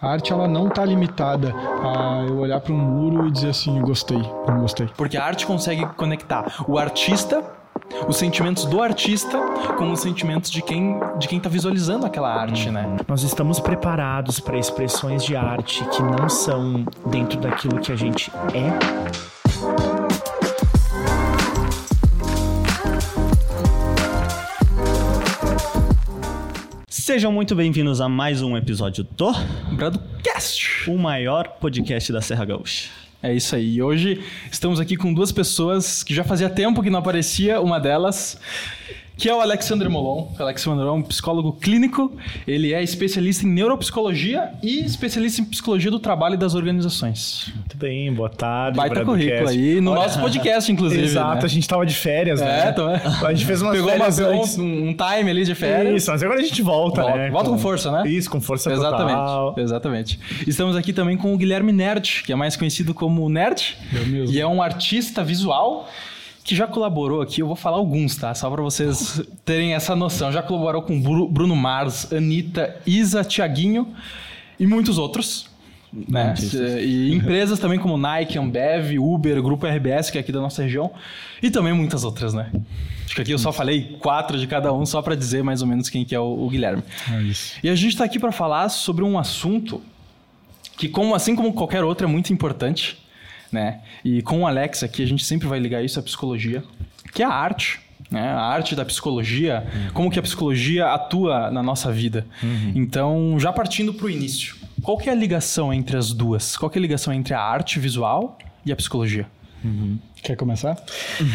A arte ela não está limitada a eu olhar para um muro e dizer assim, gostei, não gostei. Porque a arte consegue conectar o artista os sentimentos do artista com os sentimentos de quem de quem está visualizando aquela arte, né? Nós estamos preparados para expressões de arte que não são dentro daquilo que a gente é. Sejam muito bem-vindos a mais um episódio do Bradcast, o maior podcast da Serra Gaúcha. É isso aí. E hoje estamos aqui com duas pessoas que já fazia tempo que não aparecia, uma delas que é o Alexandre Molon. O Alexandre Molon é um psicólogo clínico, ele é especialista em neuropsicologia e especialista em psicologia do trabalho e das organizações. Muito bem, boa tarde. Baita currículo aí, no Olha, nosso podcast, inclusive. Exato, né? a gente tava de férias, É, né? então é. A gente fez umas Pegou férias umas- antes. um, um time ali de férias. Isso, mas agora a gente volta, Volta, né? volta com força, né? Isso, com força Exatamente, total. exatamente. Estamos aqui também com o Guilherme Nerd, que é mais conhecido como Nerd. Eu mesmo. E é um artista visual que já colaborou aqui, eu vou falar alguns, tá? Só para vocês terem essa noção. Já colaborou com Bru- Bruno Mars, Anitta, Isa, Tiaguinho e muitos outros. Né? E empresas também como Nike, Ambev, Uber, Grupo RBS, que é aqui da nossa região, e também muitas outras, né? Acho que aqui eu só falei quatro de cada um, só para dizer mais ou menos quem que é o, o Guilherme. É isso. E a gente está aqui para falar sobre um assunto que, como, assim como qualquer outro, é muito importante, né? E com o Alex aqui, a gente sempre vai ligar isso à psicologia, que é a arte. Né? A arte da psicologia, como que a psicologia atua na nossa vida. Então, já partindo para o início, qual que é a ligação entre as duas? Qual que é a ligação entre a arte visual e a psicologia? Quer começar?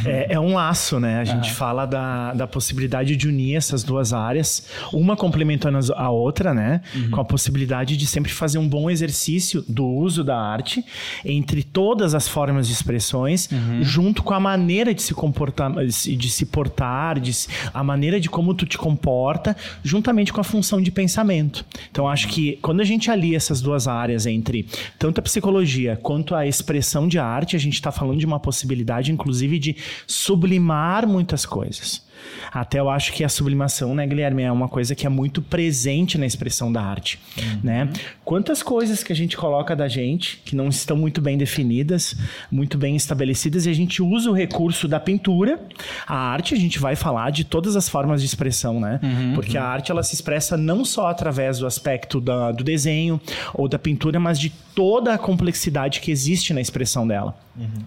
É, é um laço, né? A gente fala da, da possibilidade de unir essas duas áreas, uma complementando a outra, né? Com a possibilidade de sempre fazer um bom exercício do uso da arte entre todas as formas de expressões, junto com a maneira de se comportar, de se- de se portar, de se- a maneira de como tu te comporta, juntamente com a função de pensamento. Então, acho que quando a gente alia essas duas áreas entre tanto a psicologia quanto a expressão de arte, a gente está falando de uma possibilidade, inclusive, de sublimar muitas coisas. Até eu acho que a sublimação, né, Guilherme, é uma coisa que é muito presente na expressão da arte, né? Quantas coisas que a gente coloca da gente que não estão muito bem definidas, muito bem estabelecidas, e a gente usa o recurso da pintura. A arte, a gente vai falar de todas as formas de expressão, né? Porque a arte ela se expressa não só através do aspecto da- do desenho ou da pintura, mas de toda a complexidade que existe na expressão dela.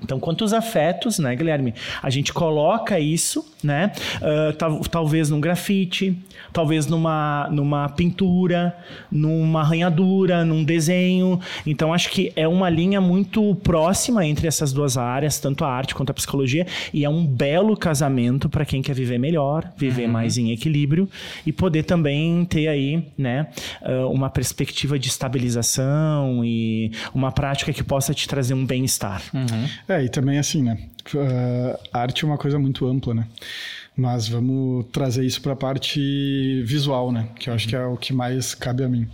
Então, quantos afetos, né, Guilherme? A gente coloca isso, né? Ah, tal- talvez num grafite, talvez numa, numa pintura, numa arranhadura, num desenho. Então, acho que é uma linha muito próxima entre essas duas áreas, tanto a arte quanto a psicologia, e é um belo casamento para quem quer viver melhor, viver mais em equilíbrio e poder também ter aí, né, ah, uma perspectiva de estabilização e uma prática que possa te trazer um bem-estar. É, e também assim, né? A arte é uma coisa muito ampla, né? Mas vamos trazer isso para a parte visual, né? Que eu acho que é o que mais cabe a mim.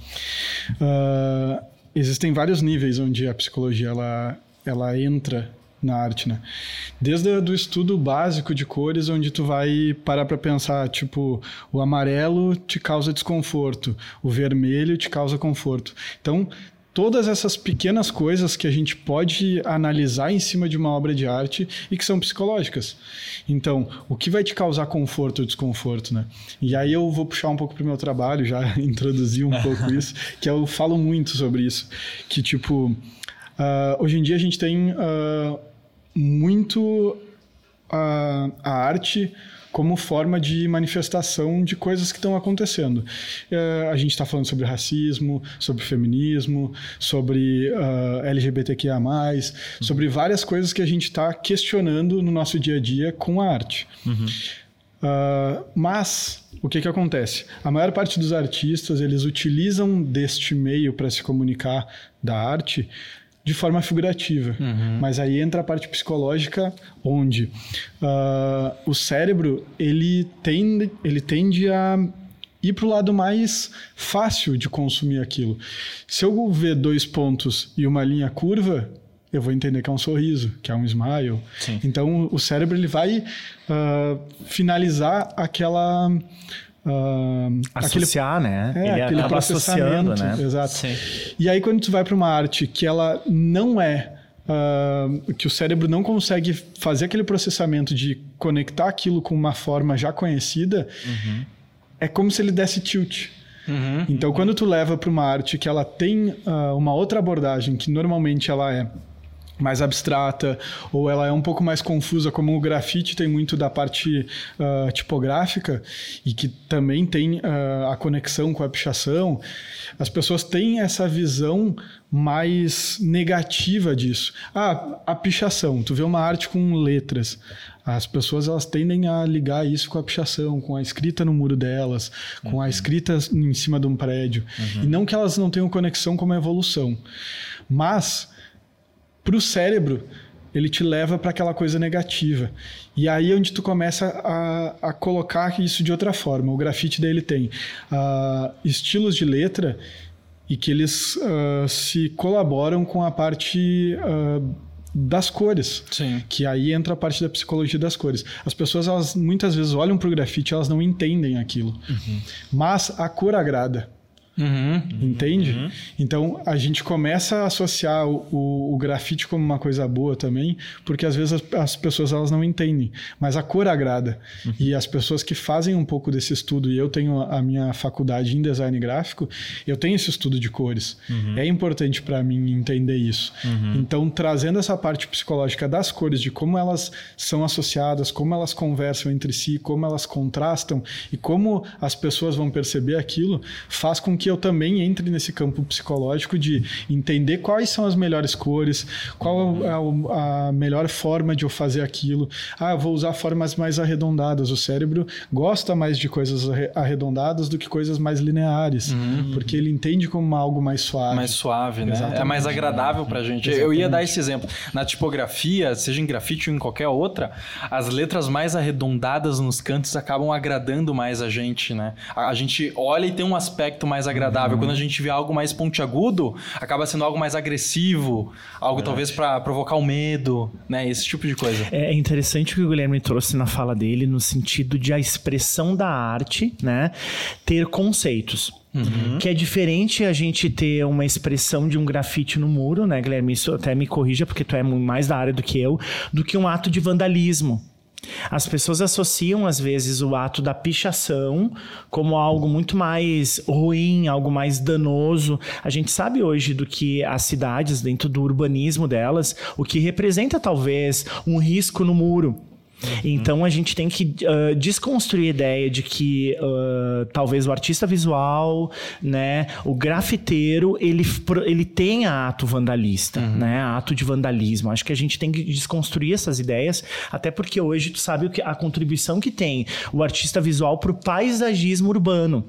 Ah, existem vários níveis onde a psicologia ela, ela entra na arte, né? Desde o do estudo básico de cores, onde tu vai parar para pensar, tipo, o amarelo te causa desconforto, o vermelho te causa conforto. Então, todas essas pequenas coisas que a gente pode analisar em cima de uma obra de arte e que são psicológicas. Então, o que vai te causar conforto ou desconforto, né? E aí eu vou puxar um pouco pro meu trabalho, já introduzi um pouco isso, que eu falo muito sobre isso, que tipo, ah, hoje em dia a gente tem ah, muito a, a arte como forma de manifestação de coisas que estão acontecendo. Eh, a gente está falando sobre racismo, sobre feminismo, sobre ah, LGBTQIA+, sobre várias coisas que a gente está questionando no nosso dia a dia com a arte. Ah, mas o que, que acontece? A maior parte dos artistas eles utilizam deste meio para se comunicar da arte de forma figurativa. Mas aí entra a parte psicológica, onde ah, o cérebro ele tende, ele tende a ir para o lado mais fácil de consumir aquilo. Se eu ver dois pontos e uma linha curva, eu vou entender que é um sorriso, que é um smile. Então o cérebro ele vai ah, finalizar aquela Uh, Associar, aquele, né? É, Ele aquele acaba associando, né? Exato. Sim. E aí, quando tu vai para uma arte que ela não é. Uh, que o cérebro não consegue fazer aquele processamento de conectar aquilo com uma forma já conhecida, Uhum. é como se ele desse tilt. Uhum. Então, quando tu leva para uma arte que ela tem uh, uma outra abordagem, que normalmente ela é mais abstrata ou ela é um pouco mais confusa, como o grafite tem muito da parte uh, tipográfica e que também tem uh, a conexão com a pichação, as pessoas têm essa visão mais negativa disso. Ah, a pichação, tu vê uma arte com letras, as pessoas elas tendem a ligar isso com a pichação, com a escrita no muro delas, com uhum. a escrita em cima de um prédio. Uhum. E não que elas não tenham conexão com a evolução. Mas para o cérebro, ele te leva para aquela coisa negativa. E aí é onde tu começa a, a, colocar isso de outra forma. O grafite dele tem uh, estilos de letra e que eles uh, se colaboram com a parte uh, das cores. Sim. Que aí entra a parte da psicologia das cores. As pessoas, elas muitas vezes olham para o grafite, elas não entendem aquilo. Uhum. Mas a cor agrada. Uhum, Entende? Uhum. Então a gente começa a associar o, o, o, grafite como uma coisa boa também, porque às vezes as, as pessoas elas não entendem, mas a cor agrada. Uhum. E as pessoas que fazem um pouco desse estudo, e eu tenho a minha faculdade em design gráfico, eu tenho esse estudo de cores. É importante para mim entender isso. Então, trazendo essa parte psicológica das cores, de como elas são associadas, como elas conversam entre si, como elas contrastam e como as pessoas vão perceber aquilo, faz com que eu também entre nesse campo psicológico de entender quais são as melhores cores, qual é a melhor forma de eu fazer aquilo. Ah, eu vou usar formas mais arredondadas. O cérebro gosta mais de coisas arredondadas do que coisas mais lineares, uhum. porque ele entende como algo mais suave. Mais suave, né? Exatamente. É mais agradável pra gente. Exatamente. Eu ia dar esse exemplo. Na tipografia, seja em grafite ou em qualquer outra, as letras mais arredondadas nos cantos acabam agradando mais a gente, né? A gente olha e tem um aspecto mais agradável. Uhum. Quando a gente vê algo mais pontiagudo, acaba sendo algo mais agressivo, algo é. talvez para provocar o medo, né? Esse tipo de coisa. É interessante o que o Guilherme trouxe na fala dele, no sentido de a expressão da arte, né, ter conceitos. Uhum. Que é diferente a gente ter uma expressão de um grafite no muro, né, Guilherme? Isso até me corrija, porque tu é mais da área do que eu, do que um ato de vandalismo. As pessoas associam, às vezes, o ato da pichação como algo muito mais ruim, algo mais danoso. A gente sabe hoje do que as cidades, dentro do urbanismo delas, o que representa talvez um risco no muro. Então a gente tem que uh, desconstruir a ideia de que uh, talvez o artista visual, né, o grafiteiro, ele, ele tenha ato vandalista, uhum. né, ato de vandalismo. Acho que a gente tem que desconstruir essas ideias, até porque hoje tu sabe o que, a contribuição que tem o artista visual para o paisagismo urbano.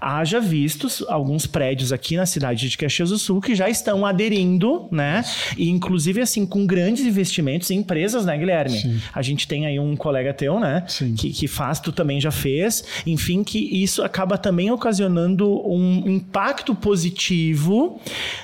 Haja vistos alguns prédios aqui na cidade de Caxias do Sul que já estão aderindo, né, e inclusive assim com grandes investimentos em empresas, né, Guilherme? Sim. A gente tem aí um colega teu, né? Sim. Que, que faz, tu também já fez. Enfim, que isso acaba também ocasionando um impacto positivo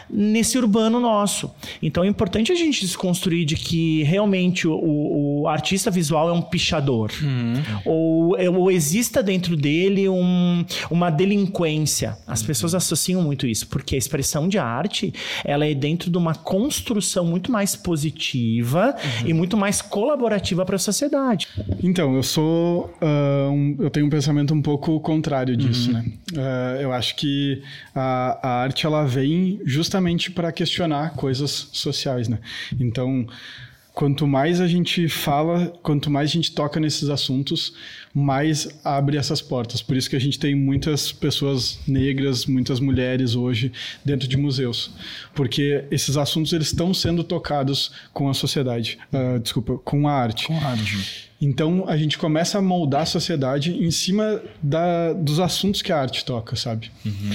nesse urbano nosso. Então é importante a gente desconstruir de que realmente o, o artista visual é um pichador. Uhum. Ou, ou exista dentro dele um, uma delinquência. As pessoas associam muito isso, porque a expressão de arte ela é dentro de uma construção muito mais positiva uhum. e muito mais colaborativa para a sociedade sociedade. Então, eu sou. Uh, um, eu tenho um pensamento um pouco contrário disso, uhum. né? Uh, eu acho que a, a arte ela vem justamente para questionar coisas sociais, né? Então quanto mais a gente fala, quanto mais a gente toca nesses assuntos, mais abre essas portas. Por isso que a gente tem muitas pessoas negras, muitas mulheres hoje dentro de museus, porque esses assuntos eles estão sendo tocados com a sociedade, uh, desculpa, com a arte. Com a arte. Então a gente começa a moldar a sociedade em cima da, dos assuntos que a arte toca, sabe? Uhum.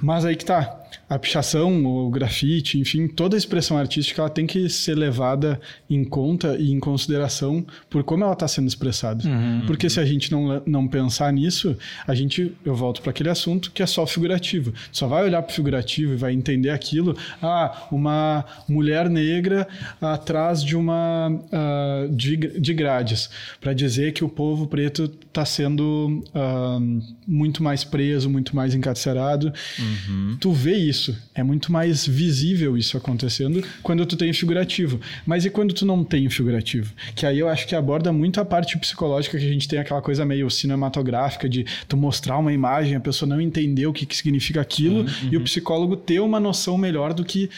Mas aí que tá. A pichação, o grafite, enfim, toda a expressão artística ela tem que ser levada em conta e em consideração por como ela está sendo expressada. Uhum. Porque se a gente não, não pensar nisso, a gente, eu volto para aquele assunto que é só figurativo. Só vai olhar para o figurativo e vai entender aquilo. Ah, uma mulher negra atrás de uma uh, de, de grades para dizer que o povo preto está sendo uh, muito mais preso, muito mais encarcerado. Uhum. Tu vê isso, é muito mais visível isso acontecendo quando tu tem figurativo. Mas e quando tu não tem figurativo? Que aí eu acho que aborda muito a parte psicológica que a gente tem aquela coisa meio cinematográfica de tu mostrar uma imagem, a pessoa não entender o que, que significa aquilo uhum. e o psicólogo ter uma noção melhor do que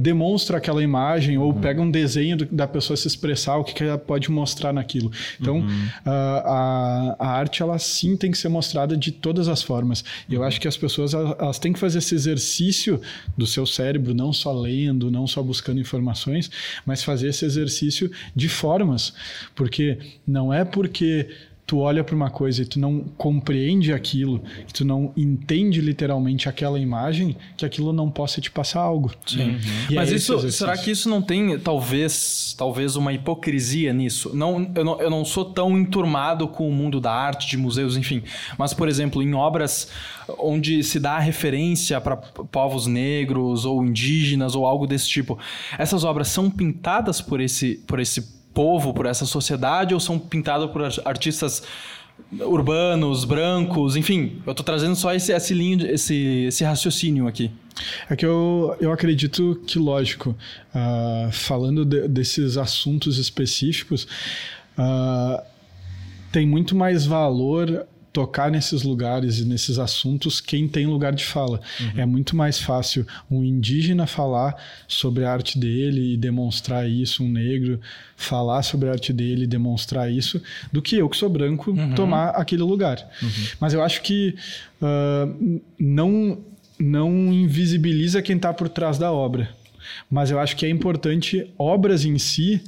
demonstra aquela imagem ou uhum. pega um desenho do, da pessoa se expressar, o que, que ela pode mostrar naquilo. Então, uhum. uh, a, a arte, ela sim tem que ser mostrada de todas as formas. E eu uhum. acho que as pessoas, elas, elas têm que fazer esse exercício do seu cérebro, não só lendo, não só buscando informações, mas fazer esse exercício de formas. Porque não é porque tu olha para uma coisa e tu não compreende aquilo, que tu não entende literalmente aquela imagem, que aquilo não possa te passar algo. Sim. Uhum. Mas é isso, será que isso não tem talvez, talvez uma hipocrisia nisso? Não eu, não, eu não sou tão enturmado com o mundo da arte, de museus, enfim. Mas por exemplo, em obras onde se dá referência para povos negros ou indígenas ou algo desse tipo, essas obras são pintadas por esse por esse povo, por essa sociedade, ou são pintados por artistas urbanos, brancos, enfim, eu estou trazendo só esse, esse, linho, esse, esse raciocínio aqui. É que eu, eu acredito que, lógico, uh, falando de, desses assuntos específicos, uh, tem muito mais valor tocar nesses lugares e nesses assuntos quem tem lugar de fala. Uhum. É muito mais fácil um indígena falar sobre a arte dele e demonstrar isso, um negro falar sobre a arte dele e demonstrar isso, do que eu que sou branco uhum. tomar aquele lugar. Uhum. Mas eu acho que uh, não, não invisibiliza quem está por trás da obra. Mas eu acho que é importante obras em si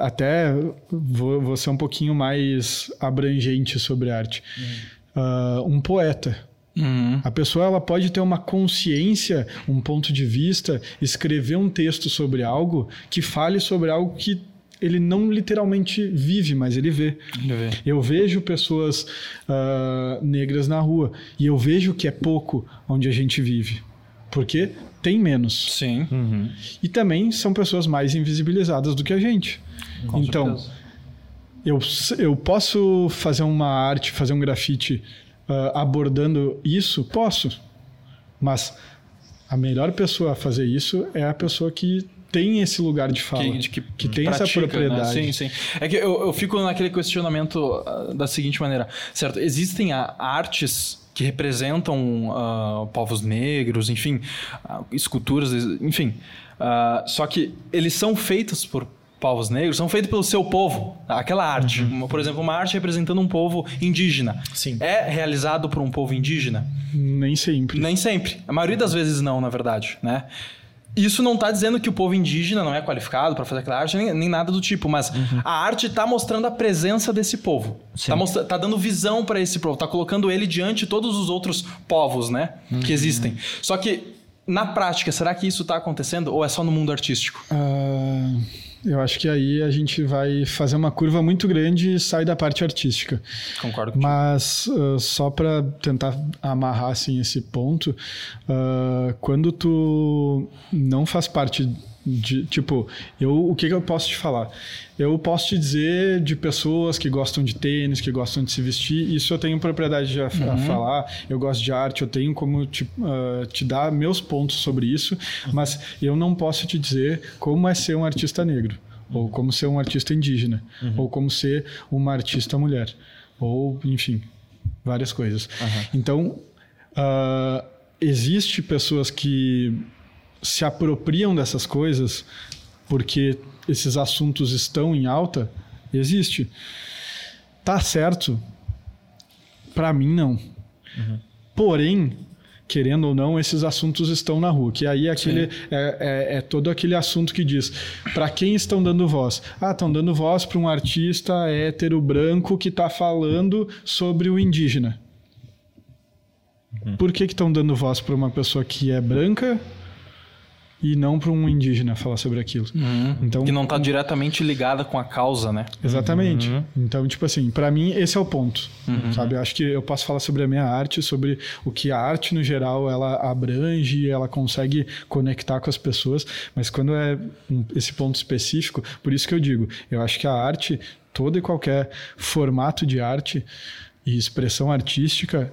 até vou, vou, ser um pouquinho mais abrangente sobre arte. Uhum. Uh, um poeta. Uhum. A pessoa ela pode ter uma consciência, um ponto de vista, escrever um texto sobre algo que fale sobre algo que ele não literalmente vive, mas ele vê. Ele vê. Eu vejo pessoas uh, negras na rua e eu vejo que é pouco onde a gente vive. Porque tem menos. Sim. Uhum. E também são pessoas mais invisibilizadas do que a gente. Com então, eu, eu posso fazer uma arte, fazer um grafite uh, abordando isso? Posso. Mas a melhor pessoa a fazer isso é a pessoa que tem esse lugar de fala, que, que, que tem pratica, essa né? propriedade. Né? Sim, sim. É que eu, eu fico naquele questionamento uh, da seguinte maneira, certo? Existem artes que representam uh, povos negros, enfim, uh, esculturas, enfim. Uh, só que eles são feitos por povos negros, são feitos pelo seu povo. Aquela arte, uhum. por exemplo, uma arte representando um povo indígena. Sim. É realizado por um povo indígena? Nem sempre. Nem sempre. A maioria das vezes não, na verdade, né? Isso não está dizendo que o povo indígena não é qualificado para fazer aquela arte, nem, nem, nada do tipo, mas uhum. a arte está mostrando a presença desse povo. Está tá dando visão para esse povo, está colocando ele diante de todos os outros povos, né? Uhum. Que existem. Só que, na prática, será que isso está acontecendo ou é só no mundo artístico? Uh... Eu acho que aí a gente vai fazer uma curva muito grande e sai da parte artística. Concordo. Contigo. Mas uh, só para tentar amarrar assim esse ponto, uh, quando tu não faz parte de, tipo, eu, o que, que eu posso te falar? Eu posso te dizer de pessoas que gostam de tênis, que gostam de se vestir, isso eu tenho propriedade a, uhum. a falar. Eu gosto de arte, eu tenho como te, uh, te dar meus pontos sobre isso, mas eu não posso te dizer como é ser um artista negro, uhum. ou como ser um artista indígena, uhum. ou como ser uma artista mulher, ou, enfim, várias coisas. Então, uh, existe pessoas que se apropriam dessas coisas porque esses assuntos estão em alta, existe. Tá certo? Para mim, não. Uhum. Porém, querendo ou não, esses assuntos estão na rua. Que aí é, aquele, é, é, é, todo aquele assunto que diz: para quem estão dando voz? Ah, estão dando voz para um artista hétero branco que está falando sobre o indígena. Uhum. Por que estão dando voz para uma pessoa que é branca e não para um indígena falar sobre aquilo. Uhum. Então, que não está diretamente ligada com a causa, né? Exatamente. Uhum. Então, tipo assim, para mim esse é o ponto, uhum. sabe? Eu acho que eu posso falar sobre a minha arte, sobre o que a arte no geral ela abrange, ela consegue conectar com as pessoas, mas quando é esse ponto específico, por isso que eu digo, eu acho que a arte, todo e qualquer formato de arte e expressão artística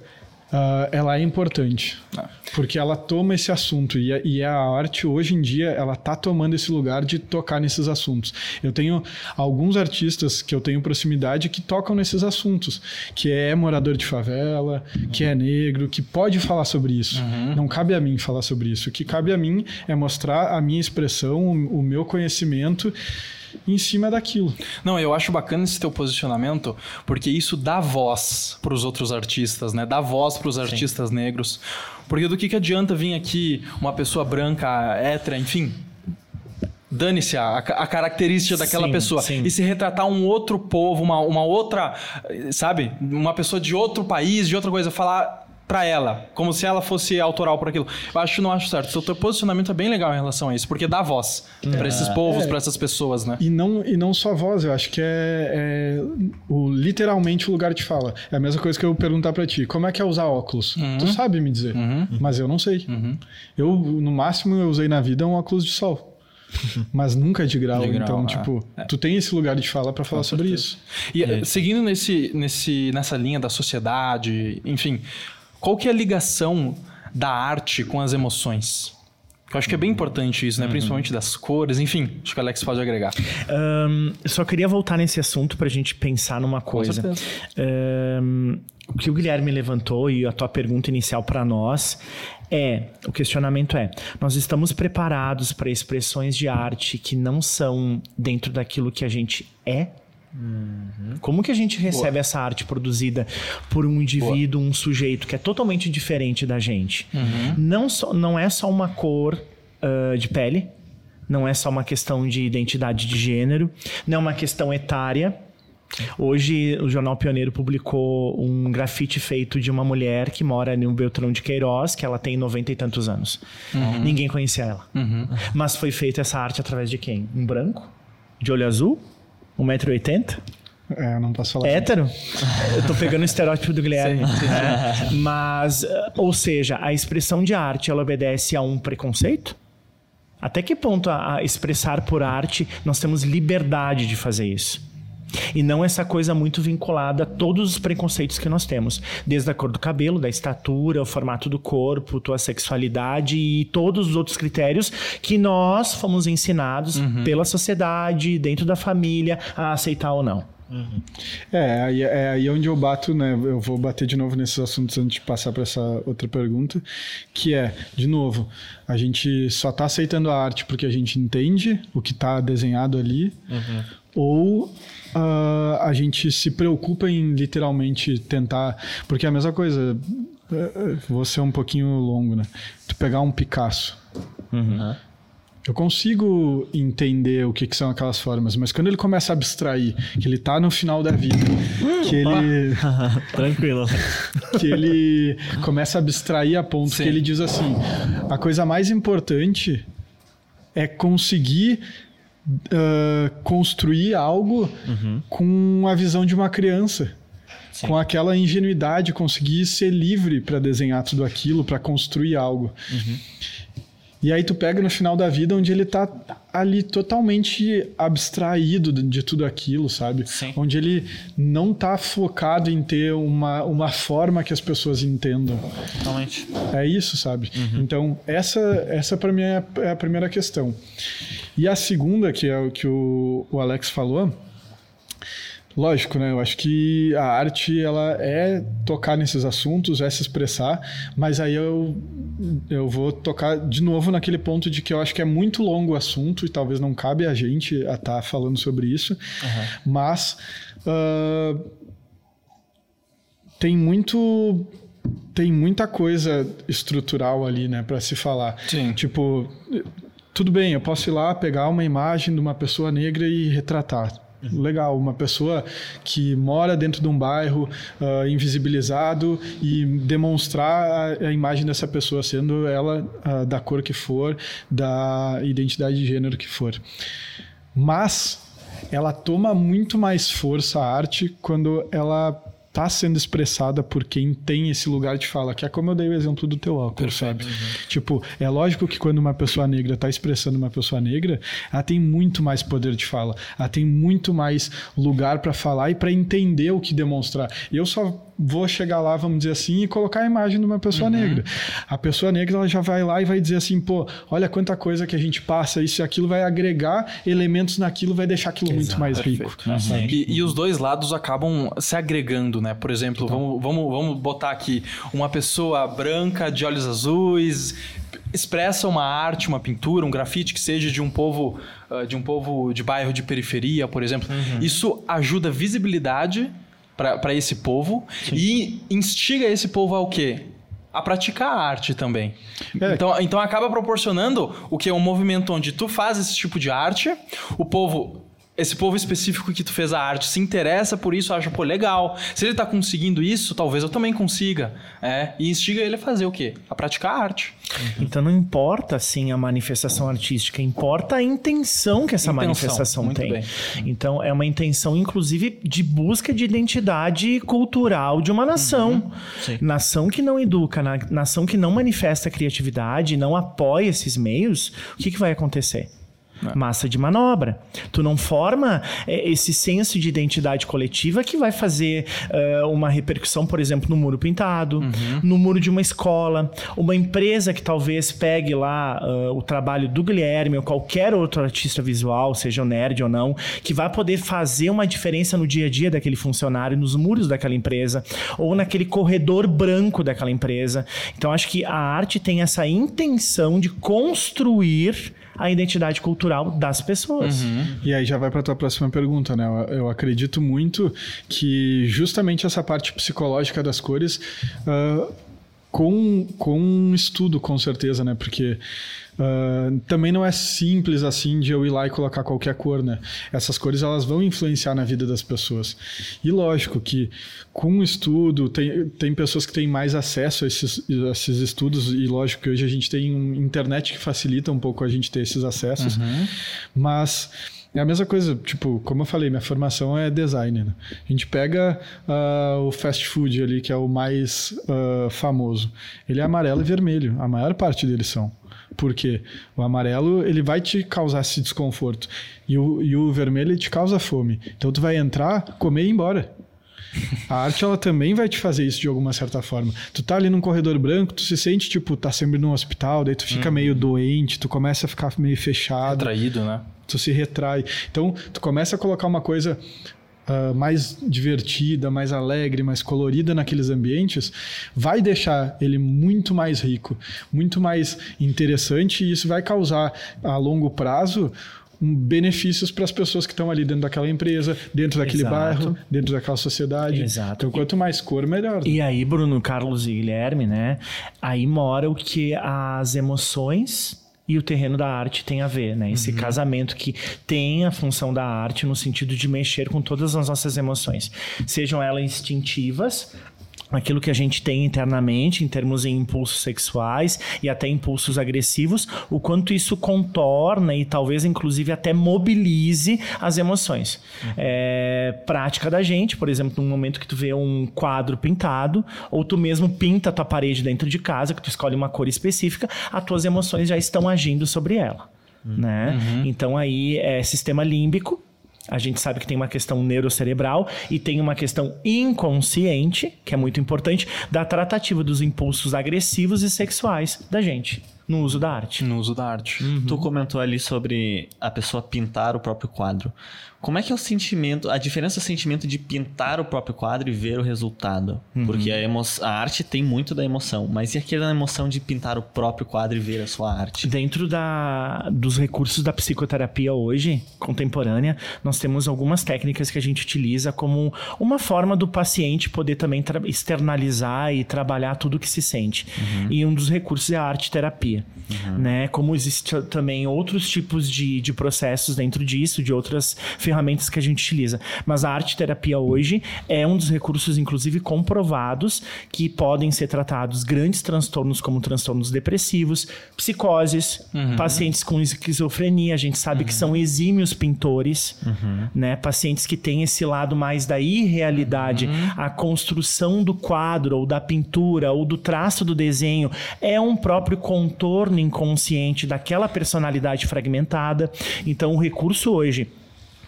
uh, ela é importante. Ah. Porque ela toma esse assunto e a, e a arte, hoje em dia, ela tá tomando esse lugar de tocar nesses assuntos. Eu tenho alguns artistas que eu tenho proximidade que tocam nesses assuntos, que é morador de favela, uhum. que é negro, que pode falar sobre isso. Uhum. Não cabe a mim falar sobre isso. O que cabe a mim é mostrar a minha expressão, o, o meu conhecimento em cima daquilo. Não, eu acho bacana esse teu posicionamento, porque isso dá voz para os outros artistas, né? Dá voz para os artistas negros. Porque do que, que adianta vir aqui uma pessoa branca, hétera, enfim, dane-se a, a, característica daquela sim, pessoa. Sim. E se retratar um outro povo, uma, uma outra, sabe? Uma pessoa de outro país, de outra coisa, falar para ela, como se ela fosse autoral por aquilo. Eu acho que não acho certo. O teu posicionamento é bem legal em relação a isso, porque dá voz é. para esses povos, é. para essas pessoas, né? E não, e não só voz, eu acho que é, é o, literalmente o lugar de fala. É a mesma coisa que eu perguntar para ti, como é que é usar óculos? Uhum. Tu sabe me dizer, uhum. mas eu não sei. Uhum. Eu, no máximo, eu usei na vida um óculos de sol mas nunca de grau. De grau então, é. tipo, é. tu tem esse lugar de fala para falar sobre isso. E, e seguindo nesse, nesse, nessa linha da sociedade, enfim, qual que é a ligação da arte com as emoções? Eu acho que é bem importante isso, né? Uhum. Principalmente das cores, enfim. Acho que o Alex pode agregar. Um, só queria voltar nesse assunto para a gente pensar numa coisa. Um, o que o Guilherme levantou e a tua pergunta inicial para nós é: o questionamento é, nós estamos preparados para expressões de arte que não são dentro daquilo que a gente é? Uhum. Como que a gente recebe Boa. essa arte produzida por um indivíduo, Boa. um sujeito que é totalmente diferente da gente? Uhum. Não, só, não é só uma cor uh, de pele, não é só uma questão de identidade de gênero, não é uma questão etária. Hoje, o Jornal Pioneiro publicou um grafite feito de uma mulher que mora no Beltrão de Queiroz, que ela tem noventa e tantos anos. Uhum. Ninguém conhecia ela. Uhum. Mas foi feita essa arte através de quem? Um branco? De olho azul? 1,80m? É, não posso falar. Hétero? Eu tô pegando o estereótipo do Guilherme. Sim, sim. É. Mas, ou seja, a expressão de arte, ela obedece a um preconceito? Até que ponto a, a expressar por arte nós temos liberdade de fazer isso? E não essa coisa muito vinculada a todos os preconceitos que nós temos, desde a cor do cabelo, da estatura, o formato do corpo, tua sexualidade e todos os outros critérios que nós fomos ensinados uhum. pela sociedade, dentro da família, a aceitar ou não. Uhum. É, aí, é aí onde eu bato, né? Eu vou bater de novo nesses assuntos antes de passar para essa outra pergunta, que é, de novo, a gente só está aceitando a arte porque a gente entende o que está desenhado ali, uhum. ou uh, a gente se preocupa em literalmente tentar. Porque é a mesma coisa, é, é, vou ser um pouquinho longo, né? Tu pegar um Picasso. Uhum. Eu consigo entender o que, que, são aquelas formas, mas quando ele começa a abstrair, que ele está no final da vida, que ele. Tranquilo. que ele começa a abstrair a ponto Sim. que ele diz assim: a coisa mais importante é conseguir uh, construir algo uhum. com a visão de uma criança. Sim. Com aquela ingenuidade, conseguir ser livre para desenhar tudo aquilo, para construir algo. Uhum. E aí tu pega no final da vida onde ele tá ali totalmente abstraído de tudo aquilo, sabe? Sim. Onde ele não tá focado em ter uma, uma forma que as pessoas entendam. Totalmente. É isso, sabe? Uhum. Então, essa, essa para mim é, é a primeira questão. E a segunda, que é o que o, o Alex falou, Lógico, né? Eu acho que a arte ela é tocar nesses assuntos, é se expressar, mas aí eu, eu vou tocar de novo naquele ponto de que eu acho que é muito longo o assunto e talvez não cabe a gente a estar tá falando sobre isso, uhum. mas uh, tem muito tem muita coisa estrutural ali, né, para se falar. Sim. Tipo, tudo bem, eu posso ir lá pegar uma imagem de uma pessoa negra e retratar Legal, uma pessoa que mora dentro de um bairro uh, invisibilizado e demonstrar a, a, imagem dessa pessoa, sendo ela uh, da cor que for, da identidade de gênero que for. Mas ela toma muito mais força a arte quando ela está sendo expressada por quem tem esse lugar de fala, que é como eu dei o exemplo do teu óculos, sabe? Uhum. Tipo, é lógico que quando uma pessoa negra está expressando uma pessoa negra, ela tem muito mais poder de fala, ela tem muito mais lugar para falar e para entender o que demonstrar. Eu só vou chegar lá, vamos dizer assim, e colocar a imagem de uma pessoa uhum. negra. A pessoa negra ela já vai lá e vai dizer assim, pô, olha quanta coisa que a gente passa, isso e aquilo vai agregar elementos naquilo, vai deixar aquilo Exato, muito mais rico. Uhum. E, e, os dois lados acabam se agregando, né? Por exemplo, vamos, vamos, vamos botar aqui uma pessoa branca de olhos azuis expressa uma arte, uma pintura, um grafite que seja de um povo uh, de um povo de bairro de periferia, por exemplo. Uhum. Isso ajuda a visibilidade para esse povo Sim. e instiga esse povo ao quê? a praticar a arte também. É. Então, então acaba proporcionando o que é um movimento onde tu faz esse tipo de arte, o povo esse povo específico que tu fez a arte se interessa por isso, acha, pô, legal. Se ele tá conseguindo isso, talvez eu também consiga. É, e instiga ele a fazer o quê? A praticar a arte. Uhum. Então não importa, assim, a manifestação artística, importa a intenção que essa intenção, manifestação tem. Bem. Então é uma intenção, inclusive, de busca de identidade cultural de uma nação. Uhum. Nação que não educa, nação que não manifesta criatividade, não apoia esses meios, o que, que vai acontecer? É. massa de manobra. Tu não forma é, esse senso de identidade coletiva que vai fazer uh, uma repercussão, por exemplo, no muro pintado, uhum. no muro de uma escola, uma empresa que talvez pegue lá uh, o trabalho do Guilherme ou qualquer outro artista visual, seja o nerd ou não, que vai poder fazer uma diferença no dia a dia daquele funcionário, nos muros daquela empresa ou naquele corredor branco daquela empresa. Então acho que a arte tem essa intenção de construir a identidade cultural das pessoas. Uhum. E aí já vai para tua próxima pergunta, né? Eu, eu, acredito muito que justamente essa parte psicológica das cores uh, com, com um estudo, com certeza, né? Porque Uh, também não é simples assim de eu ir lá e colocar qualquer cor, né? Essas cores elas vão influenciar na vida das pessoas. E lógico que com o estudo, tem, tem pessoas que têm mais acesso a esses, a esses estudos, e lógico que hoje a gente tem um internet que facilita um pouco a gente ter esses acessos, uhum. mas. É a mesma coisa, tipo, como eu falei, minha formação é designer. Né? A gente pega uh, o fast food ali, que é o mais uh, famoso. Ele é amarelo e vermelho. A maior parte deles são. Porque o amarelo ele vai te causar esse desconforto e o, e o vermelho te causa fome. Então tu vai entrar, comer e ir embora. A arte ela também vai te fazer isso de alguma certa forma. Tu tá ali num corredor branco, tu se sente tipo tá sempre num hospital, daí tu fica uhum. meio doente, tu começa a ficar meio fechado, traído, né? Tu se retrai. Então tu começa a colocar uma coisa uh, mais divertida, mais alegre, mais colorida naqueles ambientes, vai deixar ele muito mais rico, muito mais interessante e isso vai causar a longo prazo benefícios para as pessoas que estão ali dentro daquela empresa, dentro daquele Exato. bairro, dentro daquela sociedade. Exato. Então, quanto mais cor, melhor. E aí, Bruno, Carlos e Guilherme, né? Aí mora o que as emoções e o terreno da arte tem a ver, né? Esse uhum. casamento que tem a função da arte no sentido de mexer com todas as nossas emoções, sejam elas instintivas, aquilo que a gente tem internamente em termos de impulsos sexuais e até impulsos agressivos, o quanto isso contorna e talvez inclusive até mobilize as emoções. Uhum. É, prática da gente, por exemplo, no momento que tu vê um quadro pintado ou tu mesmo pinta a tua parede dentro de casa, que tu escolhe uma cor específica, as tuas emoções já estão agindo sobre ela. Uhum. Né? Uhum. Então aí é sistema límbico, a gente sabe que tem uma questão neurocerebral e tem uma questão inconsciente, que é muito importante, da tratativa dos impulsos agressivos e sexuais da gente no uso da arte. No uso da arte. Uhum. Tu comentou ali sobre a pessoa pintar o próprio quadro. Como é que é o sentimento, a diferença do sentimento de pintar o próprio quadro e ver o resultado? Uhum. Porque a, emo a arte tem muito da emoção, mas e aquela emoção de pintar o próprio quadro e ver a sua arte? Dentro da, dos recursos da psicoterapia hoje, contemporânea, nós temos algumas técnicas que a gente utiliza como uma forma do paciente poder também externalizar e trabalhar tudo que se sente. Uhum. E um dos recursos é a arte terapia. desenho, uhum. né? Como existe também outros tipos de, de processos dentro disso, de outras ferramentas que a gente utiliza. Mas a arte terapia hoje é um dos recursos, inclusive, comprovados que podem ser tratados grandes transtornos como transtornos depressivos, psicoses, uhum. pacientes com esquizofrenia, a gente sabe uhum. que são exímios pintores, uhum. né? Pacientes que têm esse lado mais da irrealidade, uhum. a construção do quadro ou da pintura ou do traço do desenho é um próprio contorno inconsciente daquela personalidade fragmentada. Então, o recurso hoje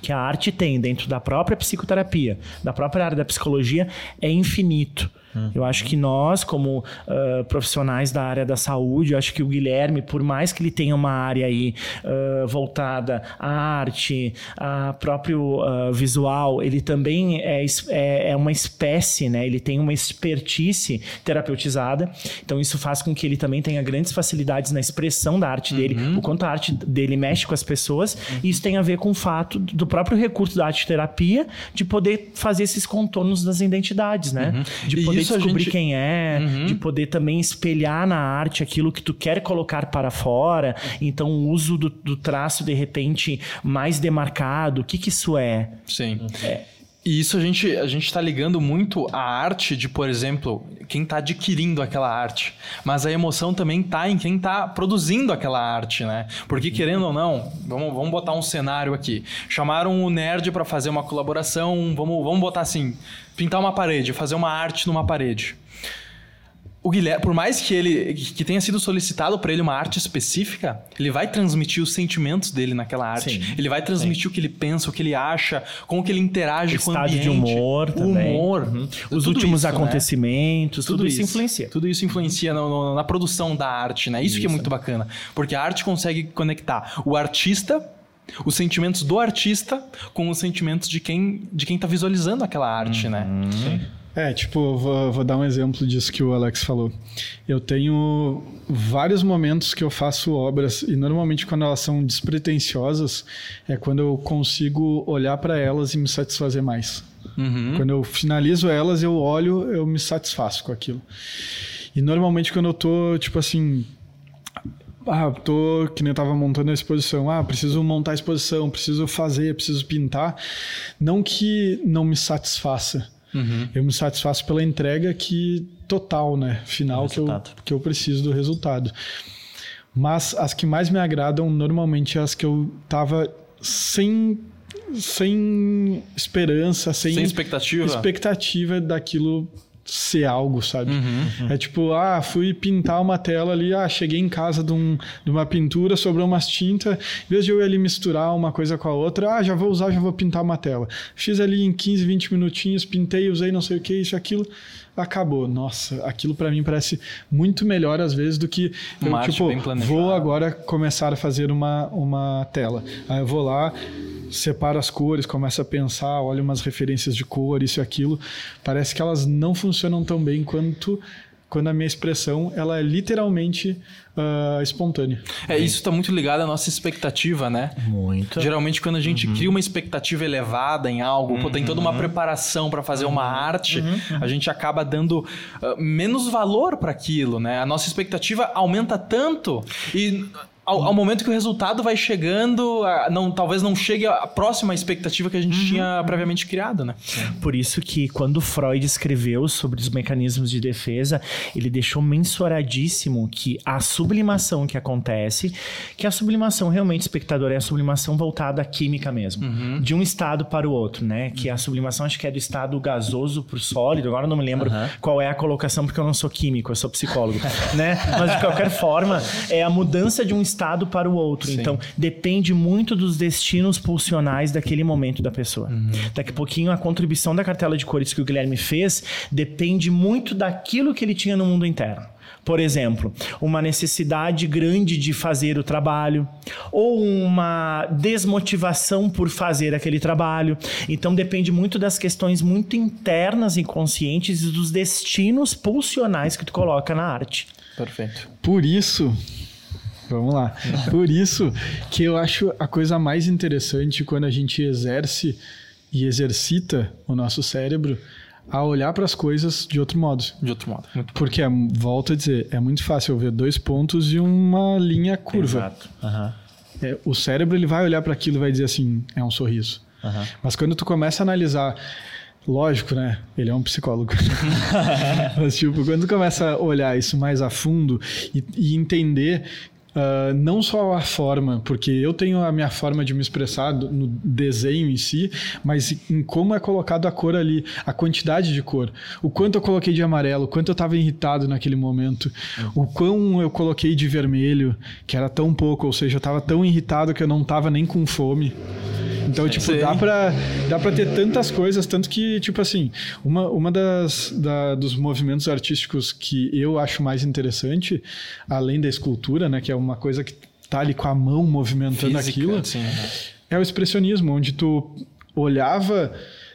que a arte tem dentro da própria psicoterapia, da própria área da psicologia, é infinito. Uhum. Eu acho que nós, como uh, profissionais da área da saúde, eu acho que o Guilherme, por mais que ele tenha uma área aí uh, voltada à arte, a próprio uh, visual, ele também é, é, é, uma espécie, né? Ele tem uma expertise terapeutizada. Então isso faz com que ele também tenha grandes facilidades na expressão da arte dele, uhum. o quanto a arte dele mexe com as pessoas. Uhum. E isso tem a ver com o fato do próprio recurso da arte terapia de poder fazer esses contornos das identidades, né? Uhum. De poder isso descobrir gente... quem é, uhum. de poder também espelhar na arte aquilo que tu quer colocar para fora. Então, o uso do, do traço, de repente, mais demarcado, o que, que isso é? Sim. É. E isso a gente a gente está ligando muito à arte de, por exemplo, quem está adquirindo aquela arte, mas a emoção também está em quem está produzindo aquela arte, né? Porque querendo ou não, vamos, vamos botar um cenário aqui. Chamaram o nerd para fazer uma colaboração, vamos vamos botar assim, pintar uma parede, fazer uma arte numa parede. O Guilherme, por mais que ele que tenha sido solicitado para ele uma arte específica, ele vai transmitir os sentimentos dele naquela arte. Sim, ele vai transmitir sim. o que ele pensa, o que ele acha, como que ele interage o com o ambiente. de humor também. Humor. Uhum. Os últimos isso, né? acontecimentos, né? tudo, tudo isso, influencia. Tudo isso influencia no, na produção da arte, né? Isso, isso, que é muito bacana. Porque a arte consegue conectar o artista os sentimentos do artista com os sentimentos de quem de quem está visualizando aquela arte, né? uhum. né? Sim. É, tipo, vou, vou, dar um exemplo disso que o Alex falou. Eu tenho vários momentos que eu faço obras e normalmente quando elas são despretensiosas é quando eu consigo olhar para elas e me satisfazer mais. Uhum. Quando eu finalizo elas, eu olho, eu me satisfaço com aquilo. E normalmente quando eu tô, tipo assim, ah, tô, que nem eu tava montando a exposição, ah, preciso montar a exposição, preciso fazer, preciso pintar. Não que não me satisfaça, Uhum. Eu me satisfaço pela entrega que total, né? Final que eu, que eu preciso do resultado. Mas as que mais me agradam normalmente é as que eu tava sem sem esperança, sem, sem expectativa. expectativa daquilo ser algo, sabe? Uhum, uhum. É tipo, ah, fui pintar uma tela ali, ah, cheguei em casa de, um, de uma pintura, sobrou umas tintas, em vez de eu ir ali misturar uma coisa com a outra, ah, já vou usar, já vou pintar uma tela. Fiz ali em 15, 20 minutinhos, pintei, usei não sei o que, isso, aquilo, acabou. Nossa, aquilo para mim parece muito melhor às vezes do que eu, tipo, vou agora começar a fazer uma, uma tela. Aí eu vou lá, separa as cores, começa a pensar, olha umas referências de cor, isso e aquilo. Parece que elas não funcionam tão bem quanto quando a minha expressão ela é literalmente uh, espontânea. É, isso está muito ligado à nossa expectativa, né? Muito. Geralmente, quando a gente uhum. cria uma expectativa elevada em algo, uhum. tem toda uma preparação para fazer uhum. uma arte, uhum. a gente acaba dando uh, menos valor para aquilo, né? A nossa expectativa aumenta tanto e ao, ao, momento que o resultado vai chegando, não, talvez não chegue à próxima expectativa que a gente uhum. tinha previamente criado, né? Por isso que quando Freud escreveu sobre os mecanismos de defesa, ele deixou mensuradíssimo que a sublimação que acontece, que a sublimação realmente, espectador, é a sublimação voltada à química mesmo, uhum. de um estado para o outro, né? Que a sublimação acho que é do estado gasoso para o sólido, agora não me lembro uhum. qual é a colocação, porque eu não sou químico, eu sou psicólogo, né? Mas de qualquer forma, é a mudança de um estado estado para o outro. Sim. Então, depende muito dos destinos pulsionais daquele momento da pessoa. Uhum. Daqui a pouquinho, a contribuição da cartela de cores que o Guilherme fez depende muito daquilo que ele tinha no mundo interno. Por exemplo, uma necessidade grande de fazer o trabalho ou uma desmotivação por fazer aquele trabalho. Então depende muito das questões muito internas inconscientes e dos destinos pulsionais que tu coloca na arte. Perfeito. Por isso, Vamos lá. Por isso que eu acho a coisa mais interessante quando a gente exerce e exercita o nosso cérebro a olhar para as coisas de outro modo. De outro modo. Porque, é, volto a dizer, é muito fácil eu ver dois pontos e uma linha curva. Exato. Aham. É, o cérebro ele vai olhar para aquilo e vai dizer assim, é um sorriso. Aham. Mas quando tu começa a analisar, lógico, né? Ele é um psicólogo. Mas tipo, quando tu começa a olhar isso mais a fundo e, e entender ah, não só a forma, porque eu tenho a minha forma de me expressar no desenho em si, mas em como é colocado a cor ali, a quantidade de cor, o quanto eu coloquei de amarelo, o quanto eu estava irritado naquele momento, o quão eu coloquei de vermelho, que era tão pouco, ou seja, eu estava tão irritado que eu não estava nem com fome. Então, tipo, dá pra, dá pra ter tantas coisas, tanto que, tipo assim, uma, uma das da- dos movimentos artísticos que eu acho mais interessante, além da escultura, né, que é uma coisa que tá ali com a mão movimentando Física, aquilo, assim, né? é o expressionismo, onde tu olhava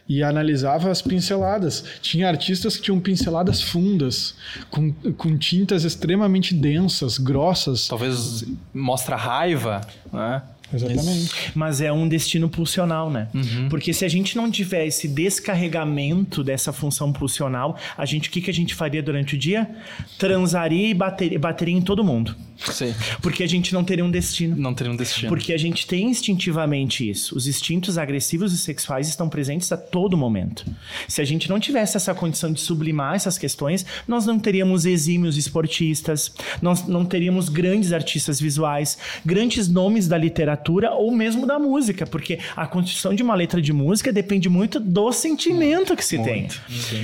e analisava as pinceladas. Tinha artistas que tinham pinceladas fundas, com, com tintas extremamente densas, grossas. Talvez mostra raiva, né? Exatamente. Mas é um destino pulsional, né? Porque se a gente não tiver esse descarregamento dessa função pulsional, a gente, o que, que a gente faria durante o dia? Transaria e bateria, bateria em todo mundo. Sei. Porque a gente não teria um destino. Não teria um destino. Porque a gente tem instintivamente isso. Os instintos agressivos e sexuais estão presentes a todo momento. Se a gente não tivesse essa condição de sublimar essas questões, nós não teríamos exímios esportistas, nós não teríamos grandes artistas visuais, grandes nomes da literatura ou mesmo da música, porque a construção de uma letra de música depende muito do sentimento que se tem.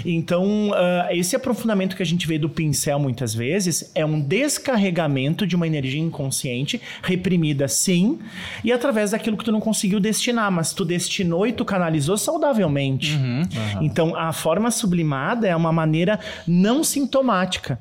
Então, ah, esse aprofundamento que a gente vê do pincel muitas vezes é um descarregamento de uma energia inconsciente, reprimida sim, e através daquilo que tu não conseguiu destinar, mas tu destinou e tu canalizou saudavelmente. Então, a forma sublimada é uma maneira não sintomática.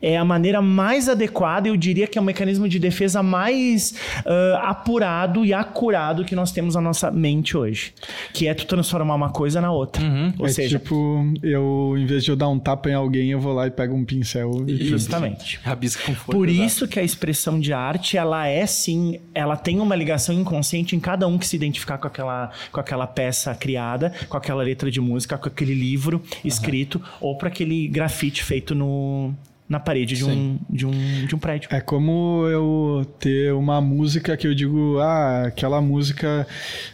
É a maneira mais adequada, eu diria que é o mecanismo de defesa mais ah, apurado e acurado que nós temos na nossa mente hoje. Que é tu transformar uma coisa na outra. Ou é seja, tipo, eu, em vez de eu dar um tapa em alguém, eu vou lá e pego um pincel e justamente. Rabisca com força. Por exato. isso que a expressão de arte, ela é sim, ela tem uma ligação inconsciente em cada um que se identificar com aquela, com aquela peça criada, com aquela letra de música, com aquele livro escrito, ou para aquele grafite feito no, na parede de um, de, um, de um prédio. É como eu ter uma música que eu digo, ah, aquela música